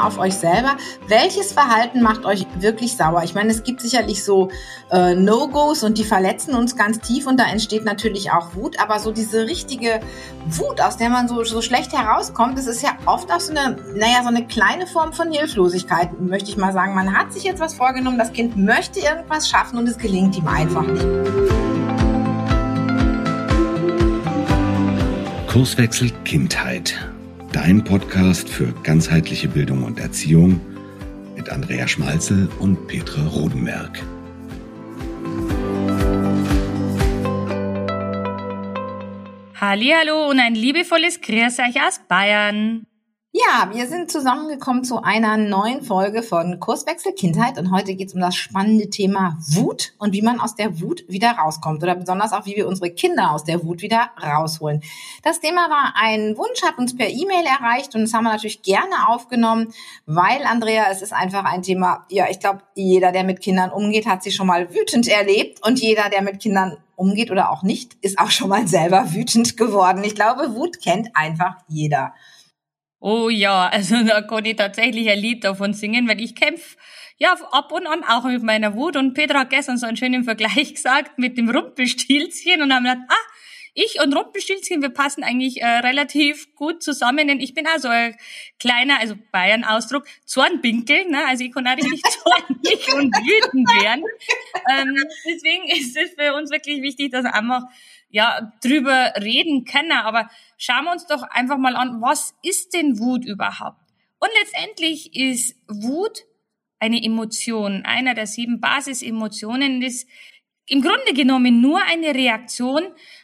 mal auf euch selber. Welches Verhalten macht euch wirklich sauer? Ich meine, es gibt sicherlich so äh, No-Gos und die verletzen uns ganz tief und da entsteht natürlich auch Wut. Aber so diese richtige Wut, aus der man so, so schlecht herauskommt, das ist ja oft auch so eine, naja, so eine kleine Form von Hilflosigkeit, möchte ich mal sagen. Man hat sich jetzt was vorgenommen, das Kind möchte irgendwas schaffen und es gelingt ihm einfach nicht. Kurswechsel Kindheit. Dein Podcast für ganzheitliche Bildung und Erziehung mit Andrea Schmalzel und Petra Rodenberg. Hallo und ein liebevolles Grüß euch aus Bayern. Ja, wir sind zusammengekommen zu einer neuen Folge von Kurswechsel Kindheit und heute geht es um das spannende Thema Wut und wie man aus der Wut wieder rauskommt oder besonders auch, wie wir unsere Kinder aus der Wut wieder rausholen. Das Thema war ein Wunsch, hat uns per E-Mail erreicht und das haben wir natürlich gerne aufgenommen, weil, Andrea, es ist einfach ein Thema, ja, ich glaube, jeder, der mit Kindern umgeht, hat sie schon mal wütend erlebt und jeder, der mit Kindern umgeht oder auch nicht, ist auch schon mal selber wütend geworden. Ich glaube, Wut kennt einfach jeder. Oh ja, also da kann ich tatsächlich ein Lied davon singen, weil ich kämpfe ja ab und an auch mit meiner Wut. Und Petra hat gestern so einen schönen Vergleich gesagt mit dem Rumpelstilzchen und haben gesagt, ah, ich und Rumpelstilzchen, wir passen eigentlich äh, relativ gut zusammen, denn ich bin auch so ein kleiner, also Bayern-Ausdruck, Zornbinkel, ne? also ich kann auch richtig zornig und wütend werden. Ähm, deswegen ist es für uns wirklich wichtig, dass einfach ja, drüber reden können, aber schauen wir uns doch einfach mal an, was ist denn Wut überhaupt? Und letztendlich ist Wut eine Emotion, einer der sieben Basisemotionen, ist im Grunde genommen nur eine Reaktion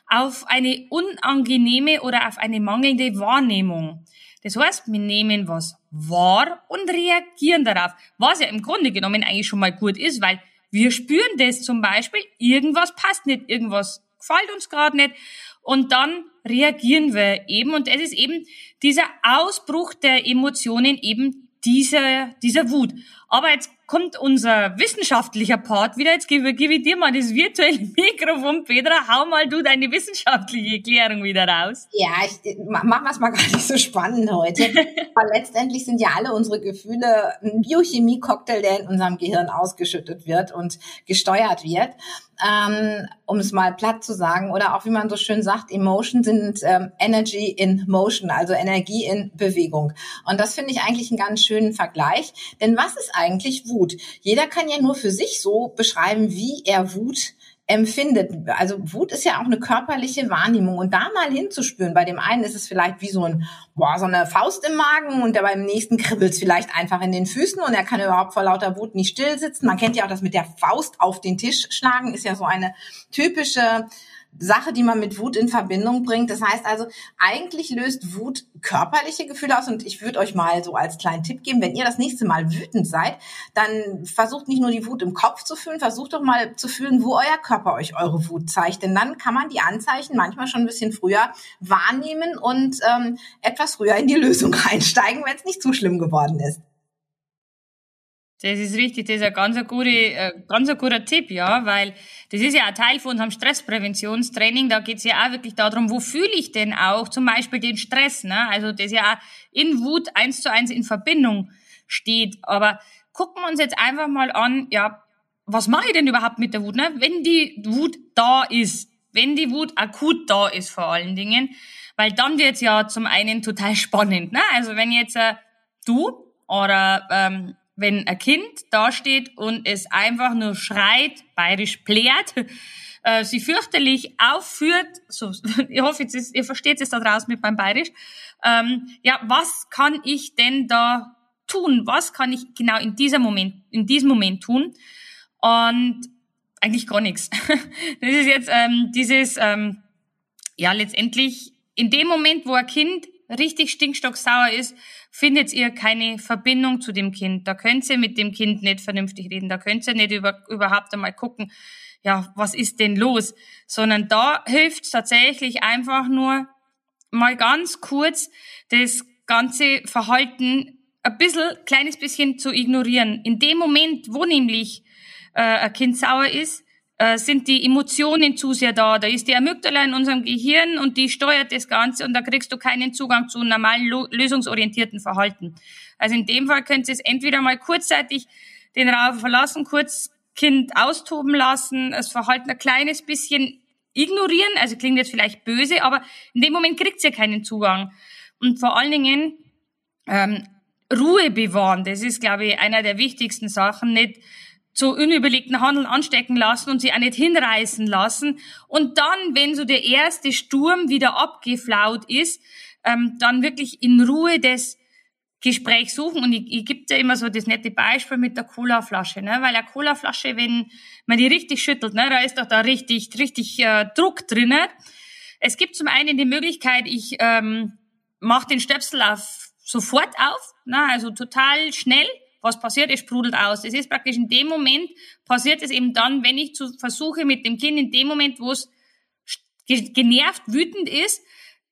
auf eine unangenehme oder auf eine mangelnde Wahrnehmung. Das heißt, wir nehmen was wahr und reagieren darauf, was ja im Grunde genommen eigentlich schon mal gut ist, weil wir spüren das zum Beispiel, irgendwas passt nicht, irgendwas gefällt uns gerade nicht. Und dann reagieren wir eben. Und es ist eben dieser Ausbruch der Emotionen eben dieser, dieser Wut. Aber jetzt kommt unser wissenschaftlicher Part wieder. Jetzt gebe, gebe ich dir mal das virtuelle Mikrofon, Petra. Hau mal du deine wissenschaftliche Erklärung wieder raus. Ja, ich machen wir es mal gar nicht so spannend heute. Weil letztendlich sind ja alle unsere Gefühle ein Biochemie-Cocktail, der in unserem Gehirn ausgeschüttet wird und gesteuert wird ähm, um es mal platt zu sagen, oder auch wie man so schön sagt, Emotion sind ähm, Energy in Motion, also Energie in Bewegung. Und das finde ich eigentlich einen ganz schönen Vergleich. Denn was ist eigentlich Wut? Jeder kann ja nur für sich so beschreiben, wie er Wut empfindet. Also Wut ist ja auch eine körperliche Wahrnehmung und da mal hinzuspüren. Bei dem einen ist es vielleicht wie so ein boah, so eine Faust im Magen und der beim nächsten kribbelt es vielleicht einfach in den Füßen und er kann überhaupt vor lauter Wut nicht still sitzen. Man kennt ja auch das mit der Faust auf den Tisch schlagen, ist ja so eine typische Sache, die man mit Wut in Verbindung bringt. Das heißt also, eigentlich löst Wut körperliche Gefühle aus. Und ich würde euch mal so als kleinen Tipp geben, wenn ihr das nächste Mal wütend seid, dann versucht nicht nur die Wut im Kopf zu fühlen, versucht doch mal zu fühlen, wo euer Körper euch eure Wut zeigt. Denn dann kann man die Anzeichen manchmal schon ein bisschen früher wahrnehmen und ähm, etwas früher in die Lösung einsteigen, wenn es nicht zu schlimm geworden ist. Das ist richtig, das ist ein ganz, ein guter, äh, ganz ein guter Tipp, ja, weil das ist ja ein Teil von unserem Stresspräventionstraining. Da geht es ja auch wirklich darum, wo fühle ich denn auch zum Beispiel den Stress, ne? Also das ja auch in Wut eins zu eins in Verbindung steht. Aber gucken wir uns jetzt einfach mal an, ja, was mache ich denn überhaupt mit der Wut, ne? Wenn die Wut da ist, wenn die Wut akut da ist vor allen Dingen, weil dann wird's ja zum einen total spannend, ne? Also wenn jetzt äh, du oder ähm, wenn ein Kind dasteht und es einfach nur schreit, bayerisch plärt, äh, sie fürchterlich aufführt, so, ich hoffe, ihr versteht es da draußen mit meinem Bayerisch, ähm, ja, was kann ich denn da tun? Was kann ich genau in dieser Moment, in diesem Moment tun? Und eigentlich gar nichts. Das ist jetzt ähm, dieses, ähm, ja, letztendlich in dem Moment, wo ein Kind richtig stinkstocksauer ist, findet ihr keine Verbindung zu dem Kind. Da könnt ihr mit dem Kind nicht vernünftig reden. Da könnt ihr nicht über, überhaupt einmal gucken, ja, was ist denn los? Sondern da hilft tatsächlich einfach nur mal ganz kurz das ganze Verhalten ein bisschen, kleines bisschen zu ignorieren. In dem Moment, wo nämlich äh, ein Kind sauer ist, äh, sind die Emotionen zu sehr da. Da ist die Amygdala in unserem Gehirn und die steuert das Ganze und da kriegst du keinen Zugang zu normalen lösungsorientierten Verhalten. Also in dem Fall könnt ihr es entweder mal kurzzeitig den Raum verlassen, kurz Kind austoben lassen, das Verhalten ein kleines bisschen ignorieren, also klingt jetzt vielleicht böse, aber in dem Moment kriegt ihr keinen Zugang. Und vor allen Dingen ähm, Ruhe bewahren, das ist, glaube ich, einer der wichtigsten Sachen, nicht zu unüberlegten Handeln anstecken lassen und sie auch nicht hinreißen lassen. Und dann, wenn so der erste Sturm wieder abgeflaut ist, ähm, dann wirklich in Ruhe das Gespräch suchen. Und ich, ich gebe dir immer so das nette Beispiel mit der Colaflasche, ne? weil eine Colaflasche, wenn man die richtig schüttelt, ne, da ist doch da richtig, richtig äh, Druck drinnen. Es gibt zum einen die Möglichkeit, ich ähm, mache den Stöpsel auf sofort auf, ne, also total schnell was passiert, es sprudelt aus. Das ist praktisch in dem Moment, passiert es eben dann, wenn ich zu, versuche mit dem Kind in dem Moment, wo es genervt, wütend ist,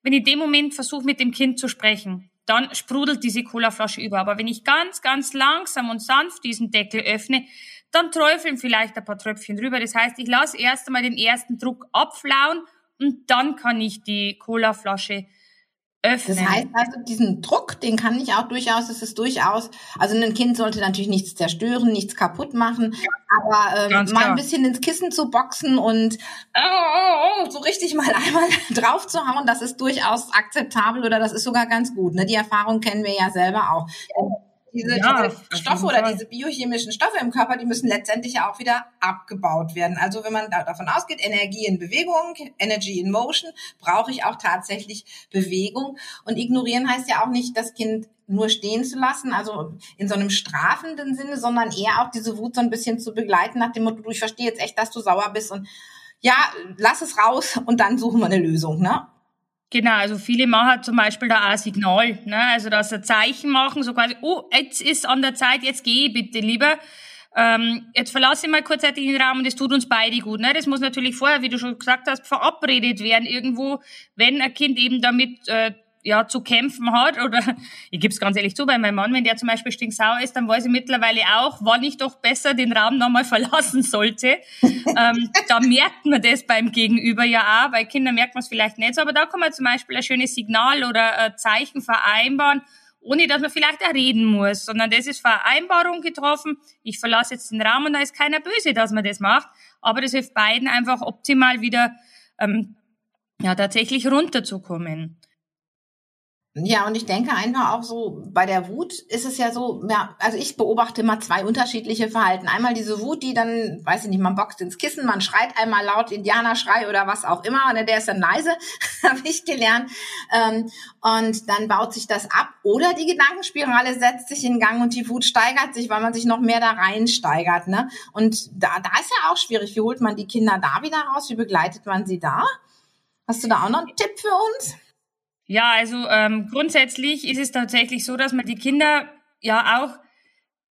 wenn ich in dem Moment versuche mit dem Kind zu sprechen, dann sprudelt diese Colaflasche über. Aber wenn ich ganz, ganz langsam und sanft diesen Deckel öffne, dann träufeln vielleicht ein paar Tröpfchen drüber. Das heißt, ich lasse erst einmal den ersten Druck abflauen und dann kann ich die Colaflasche öffnen. Das heißt also, diesen Druck, den kann ich auch durchaus, das ist durchaus, also ein Kind sollte natürlich nichts zerstören, nichts kaputt machen, aber ähm, mal ein bisschen ins Kissen zu boxen und oh, oh, oh, so richtig mal einmal drauf zu hauen, das ist durchaus akzeptabel oder das ist sogar ganz gut. Ne? Die Erfahrung kennen wir ja selber auch. Ja diese, ja, diese Stoffe oder diese biochemischen Stoffe im Körper, die müssen letztendlich ja auch wieder abgebaut werden. Also wenn man da davon ausgeht, Energie in Bewegung, Energy in Motion, brauche ich auch tatsächlich Bewegung. Und ignorieren heißt ja auch nicht, das Kind nur stehen zu lassen, also in so einem strafenden Sinne, sondern eher auch diese Wut so ein bisschen zu begleiten, nach dem Motto, du, ich verstehe jetzt echt, dass du sauer bist und ja, lass es raus und dann suchen wir eine Lösung, ne? Genau, also viele machen zum Beispiel da auch Signal, ne? also dass sie Zeichen machen, so quasi, oh, jetzt ist an der Zeit, jetzt gehe bitte lieber. Ähm, jetzt verlasse ich mal kurzzeitig den Raum und das tut uns beide gut. Ne? Das muss natürlich vorher, wie du schon gesagt hast, verabredet werden irgendwo, wenn ein Kind eben damit äh, ja, zu kämpfen hat. Oder ich gebe es ganz ehrlich zu, bei meinem Mann, wenn der zum Beispiel stinksauer ist, dann weiß ich mittlerweile auch, wann ich doch besser den Raum nochmal verlassen sollte. ähm, da merkt man das beim Gegenüber ja auch. Bei Kindern merkt man es vielleicht nicht so, aber da kann man zum Beispiel ein schönes Signal oder ein Zeichen vereinbaren, ohne dass man vielleicht auch reden muss, sondern das ist Vereinbarung getroffen. Ich verlasse jetzt den Raum und da ist keiner böse, dass man das macht. Aber das hilft beiden einfach optimal wieder ähm, ja tatsächlich runterzukommen. Ja, und ich denke einfach auch so, bei der Wut ist es ja so, ja, also ich beobachte immer zwei unterschiedliche Verhalten. Einmal diese Wut, die dann, weiß ich nicht, man boxt ins Kissen, man schreit einmal laut Indianerschrei oder was auch immer, und der ist dann leise, habe ich gelernt. Ähm, und dann baut sich das ab. Oder die Gedankenspirale setzt sich in Gang und die Wut steigert sich, weil man sich noch mehr da reinsteigert. Ne? Und da, da ist ja auch schwierig. Wie holt man die Kinder da wieder raus? Wie begleitet man sie da? Hast du da auch noch einen Tipp für uns? Ja, also ähm, grundsätzlich ist es tatsächlich so, dass man die Kinder ja auch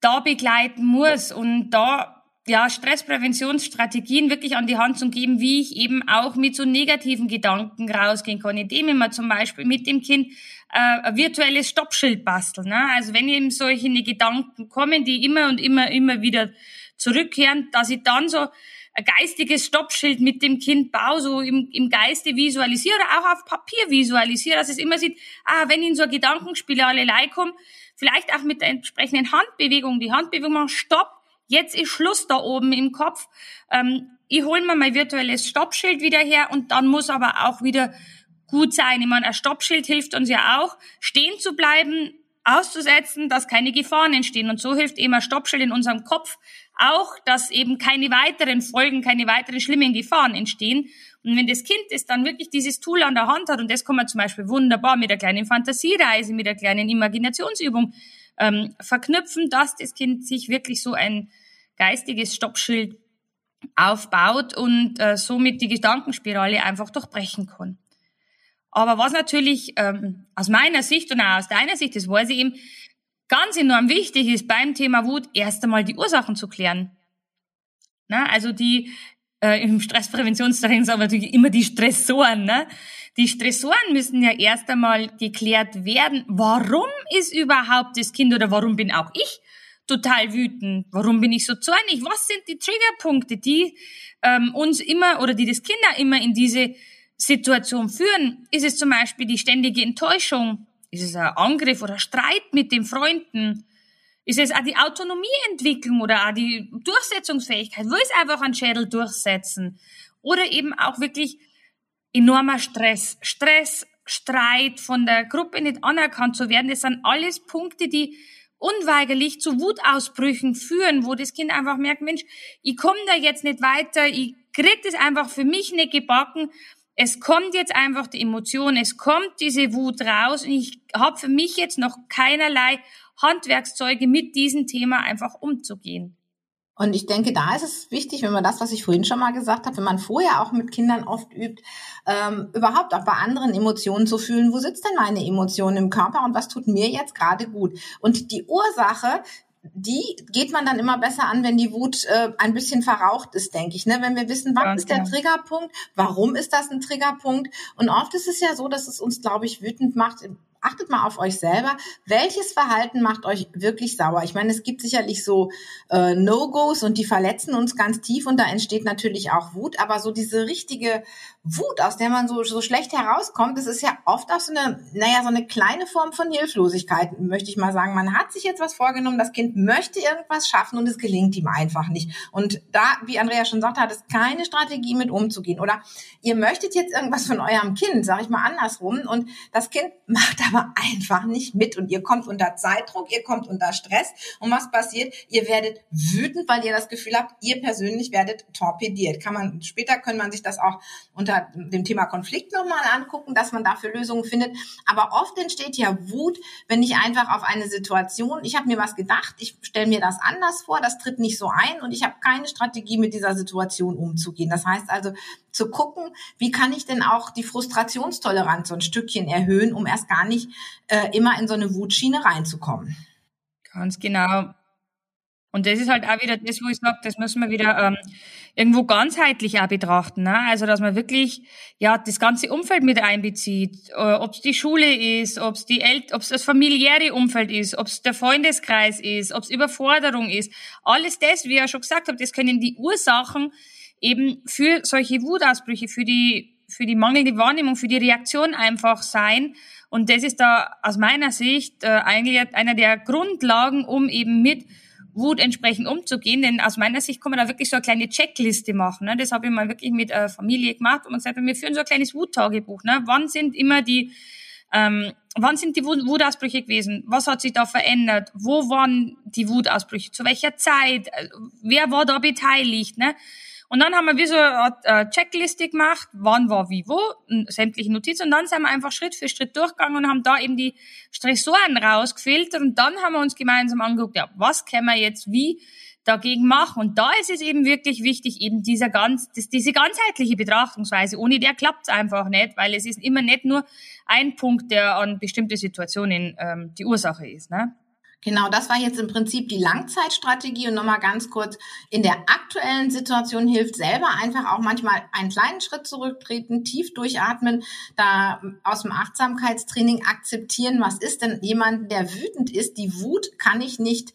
da begleiten muss und da ja Stresspräventionsstrategien wirklich an die Hand zu geben, wie ich eben auch mit so negativen Gedanken rausgehen kann, indem ich mir zum Beispiel mit dem Kind äh, ein virtuelles Stoppschild basteln. Ne? Also wenn eben solche Gedanken kommen, die immer und immer, immer wieder zurückkehren, dass ich dann so geistiges Stoppschild mit dem Kind baue, so im, im Geiste visualisiere, auch auf Papier visualisiere, dass es immer sieht, ah, wenn in so eine Gedankenspirale kommt, vielleicht auch mit der entsprechenden Handbewegung, die Handbewegung machen, stopp, jetzt ist Schluss da oben im Kopf. Ähm, ich hole mir mein virtuelles Stoppschild wieder her und dann muss aber auch wieder gut sein. Ich meine, ein Stoppschild hilft uns ja auch, stehen zu bleiben, auszusetzen, dass keine Gefahren entstehen. Und so hilft eben ein Stoppschild in unserem Kopf auch, dass eben keine weiteren Folgen, keine weiteren schlimmen Gefahren entstehen. Und wenn das Kind es dann wirklich dieses Tool an der Hand hat, und das kann man zum Beispiel wunderbar mit einer kleinen Fantasiereise, mit einer kleinen Imaginationsübung ähm, verknüpfen, dass das Kind sich wirklich so ein geistiges Stoppschild aufbaut und äh, somit die Gedankenspirale einfach durchbrechen kann. Aber was natürlich ähm, aus meiner Sicht und auch aus deiner Sicht, das weiß ich eben, ganz enorm wichtig ist beim Thema Wut, erst einmal die Ursachen zu klären. Na, also die, äh, im Stresspräventionstraining sagen wir natürlich immer die Stressoren. Ne? Die Stressoren müssen ja erst einmal geklärt werden. Warum ist überhaupt das Kind oder warum bin auch ich total wütend? Warum bin ich so zornig? Was sind die Triggerpunkte, die ähm, uns immer oder die das Kinder immer in diese Situation führen? Ist es zum Beispiel die ständige Enttäuschung? Ist es ein Angriff oder Streit mit den Freunden? Ist es auch die Autonomieentwicklung oder auch die Durchsetzungsfähigkeit? Wo ist einfach ein Schädel durchsetzen? Oder eben auch wirklich enormer Stress. Stress, Streit, von der Gruppe nicht anerkannt zu werden, das sind alles Punkte, die unweigerlich zu Wutausbrüchen führen, wo das Kind einfach merkt, Mensch, ich komme da jetzt nicht weiter, ich krieg das einfach für mich nicht gebacken. Es kommt jetzt einfach die Emotion, es kommt diese Wut raus und ich habe für mich jetzt noch keinerlei Handwerkszeuge mit diesem Thema einfach umzugehen. Und ich denke, da ist es wichtig, wenn man das, was ich vorhin schon mal gesagt habe, wenn man vorher auch mit Kindern oft übt, ähm, überhaupt auch bei anderen Emotionen zu fühlen, wo sitzt denn meine Emotion im Körper und was tut mir jetzt gerade gut? Und die Ursache, die geht man dann immer besser an, wenn die Wut äh, ein bisschen verraucht ist, denke ich. Ne? Wenn wir wissen, was Ganz ist der genau. Triggerpunkt, warum ist das ein Triggerpunkt? Und oft ist es ja so, dass es uns, glaube ich, wütend macht achtet mal auf euch selber. Welches Verhalten macht euch wirklich sauer? Ich meine, es gibt sicherlich so äh, No-Gos und die verletzen uns ganz tief und da entsteht natürlich auch Wut. Aber so diese richtige Wut, aus der man so, so schlecht herauskommt, das ist ja oft auch so eine, naja, so eine kleine Form von Hilflosigkeit, möchte ich mal sagen. Man hat sich jetzt was vorgenommen, das Kind möchte irgendwas schaffen und es gelingt ihm einfach nicht. Und da, wie Andrea schon sagte, hat es keine Strategie mit umzugehen. Oder ihr möchtet jetzt irgendwas von eurem Kind, sage ich mal andersrum, und das Kind macht aber einfach nicht mit und ihr kommt unter Zeitdruck, ihr kommt unter Stress und was passiert? Ihr werdet wütend, weil ihr das Gefühl habt, ihr persönlich werdet torpediert. Kann man, später können man sich das auch unter unter dem Thema Konflikt nochmal angucken, dass man dafür Lösungen findet. Aber oft entsteht ja Wut, wenn ich einfach auf eine Situation, ich habe mir was gedacht, ich stelle mir das anders vor, das tritt nicht so ein und ich habe keine Strategie, mit dieser Situation umzugehen. Das heißt also zu gucken, wie kann ich denn auch die Frustrationstoleranz so ein Stückchen erhöhen, um erst gar nicht äh, immer in so eine Wutschiene reinzukommen. Ganz genau. Und das ist halt auch wieder das, wo ich sage, das müssen wir wieder ähm, irgendwo ganzheitlich auch betrachten. Ne? Also dass man wirklich ja das ganze Umfeld mit einbezieht, äh, ob es die Schule ist, ob es das familiäre Umfeld ist, ob es der Freundeskreis ist, ob es Überforderung ist. Alles das, wie ich ja schon gesagt habe, das können die Ursachen eben für solche Wutausbrüche, für die für die mangelnde Wahrnehmung, für die Reaktion einfach sein. Und das ist da aus meiner Sicht äh, eigentlich einer der Grundlagen, um eben mit Wut entsprechend umzugehen. Denn aus meiner Sicht kann man da wirklich so eine kleine Checkliste machen. Ne? Das habe ich mal wirklich mit äh, Familie gemacht und man gesagt, wir führen so ein kleines Wuttagebuch. Ne? Wann sind immer die, ähm, wann sind die Wutausbrüche gewesen? Was hat sich da verändert? Wo waren die Wutausbrüche? Zu welcher Zeit? Äh, wer war da beteiligt? Ne? Und dann haben wir wie so eine Checkliste gemacht, wann war wie wo, sämtliche Notizen. Und dann sind wir einfach Schritt für Schritt durchgegangen und haben da eben die Stressoren rausgefiltert. Und dann haben wir uns gemeinsam angeguckt, ja, was können wir jetzt wie dagegen machen? Und da ist es eben wirklich wichtig, eben dieser ganz, das, diese ganzheitliche Betrachtungsweise. Ohne der klappt es einfach nicht, weil es ist immer nicht nur ein Punkt, der an bestimmte Situationen ähm, die Ursache ist. Ne? Genau, das war jetzt im Prinzip die Langzeitstrategie und nochmal ganz kurz, in der aktuellen Situation hilft selber einfach auch manchmal einen kleinen Schritt zurücktreten, tief durchatmen, da aus dem Achtsamkeitstraining akzeptieren, was ist denn jemand, der wütend ist, die Wut kann ich nicht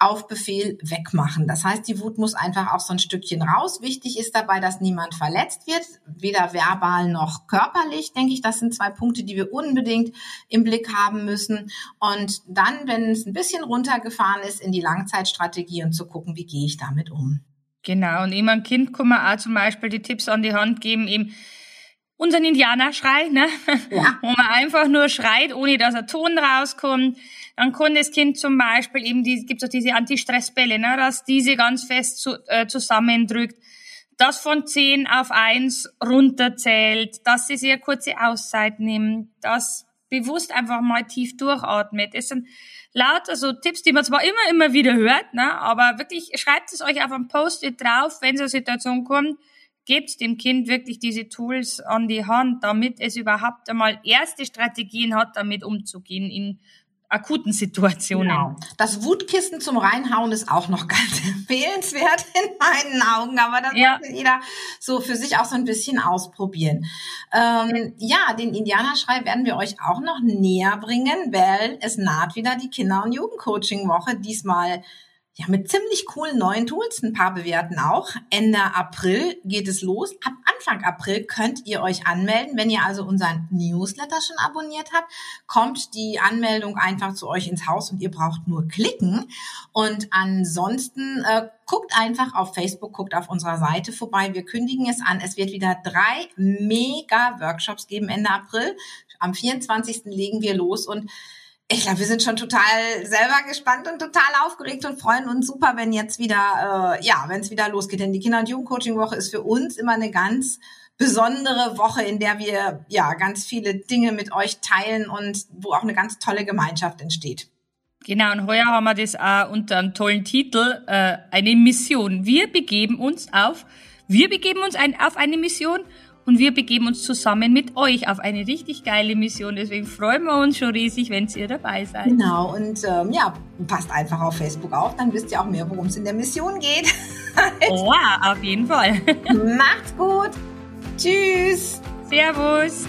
auf Befehl wegmachen. Das heißt, die Wut muss einfach auch so ein Stückchen raus. Wichtig ist dabei, dass niemand verletzt wird, weder verbal noch körperlich, denke ich. Das sind zwei Punkte, die wir unbedingt im Blick haben müssen. Und dann, wenn es ein bisschen runtergefahren ist, in die Langzeitstrategie und zu gucken, wie gehe ich damit um. Genau, und immer auch zum Beispiel die Tipps an die Hand geben, eben unseren Indianerschrei, ne? Ja. wo man einfach nur schreit, ohne dass ein Ton rauskommt dann kann das Kind zum Beispiel eben, die, gibt es auch diese Anti-Stress-Bälle, ne, dass diese ganz fest zu, äh, zusammendrückt, das von 10 auf 1 runterzählt, dass sie sehr kurze Auszeit nimmt, dass bewusst einfach mal tief durchatmet. Das sind lauter so Tipps, die man zwar immer, immer wieder hört, ne, aber wirklich schreibt es euch auf ein Post-it drauf, wenn so eine Situation kommt, gebt dem Kind wirklich diese Tools an die Hand, damit es überhaupt einmal erste Strategien hat, damit umzugehen in akuten Situationen. Genau. Das Wutkissen zum Reinhauen ist auch noch ganz empfehlenswert in meinen Augen, aber das ja. muss jeder so für sich auch so ein bisschen ausprobieren. Ähm, ja, den Indianerschrei werden wir euch auch noch näher bringen, weil es naht wieder die Kinder- und Jugendcoaching-Woche. Diesmal ja, mit ziemlich coolen neuen Tools, ein paar bewerten auch. Ende April geht es los. Ab Anfang April könnt ihr euch anmelden. Wenn ihr also unseren Newsletter schon abonniert habt, kommt die Anmeldung einfach zu euch ins Haus und ihr braucht nur klicken. Und ansonsten äh, guckt einfach auf Facebook, guckt auf unserer Seite vorbei. Wir kündigen es an. Es wird wieder drei mega Workshops geben Ende April. Am 24. legen wir los und ich glaube, wir sind schon total selber gespannt und total aufgeregt und freuen uns super, wenn jetzt wieder, äh, ja, wenn es wieder losgeht. Denn die Kinder- und Jugendcoaching-Woche ist für uns immer eine ganz besondere Woche, in der wir ja ganz viele Dinge mit euch teilen und wo auch eine ganz tolle Gemeinschaft entsteht. Genau, und heuer haben wir das auch unter einem tollen Titel, äh, eine Mission. Wir begeben uns auf, wir begeben uns ein, auf eine Mission und wir begeben uns zusammen mit euch auf eine richtig geile Mission. Deswegen freuen wir uns schon riesig, wenn ihr dabei seid. Genau, und ähm, ja, passt einfach auf Facebook auf, dann wisst ihr auch mehr, worum es in der Mission geht. oh, auf jeden Fall. Macht's gut. Tschüss. Servus.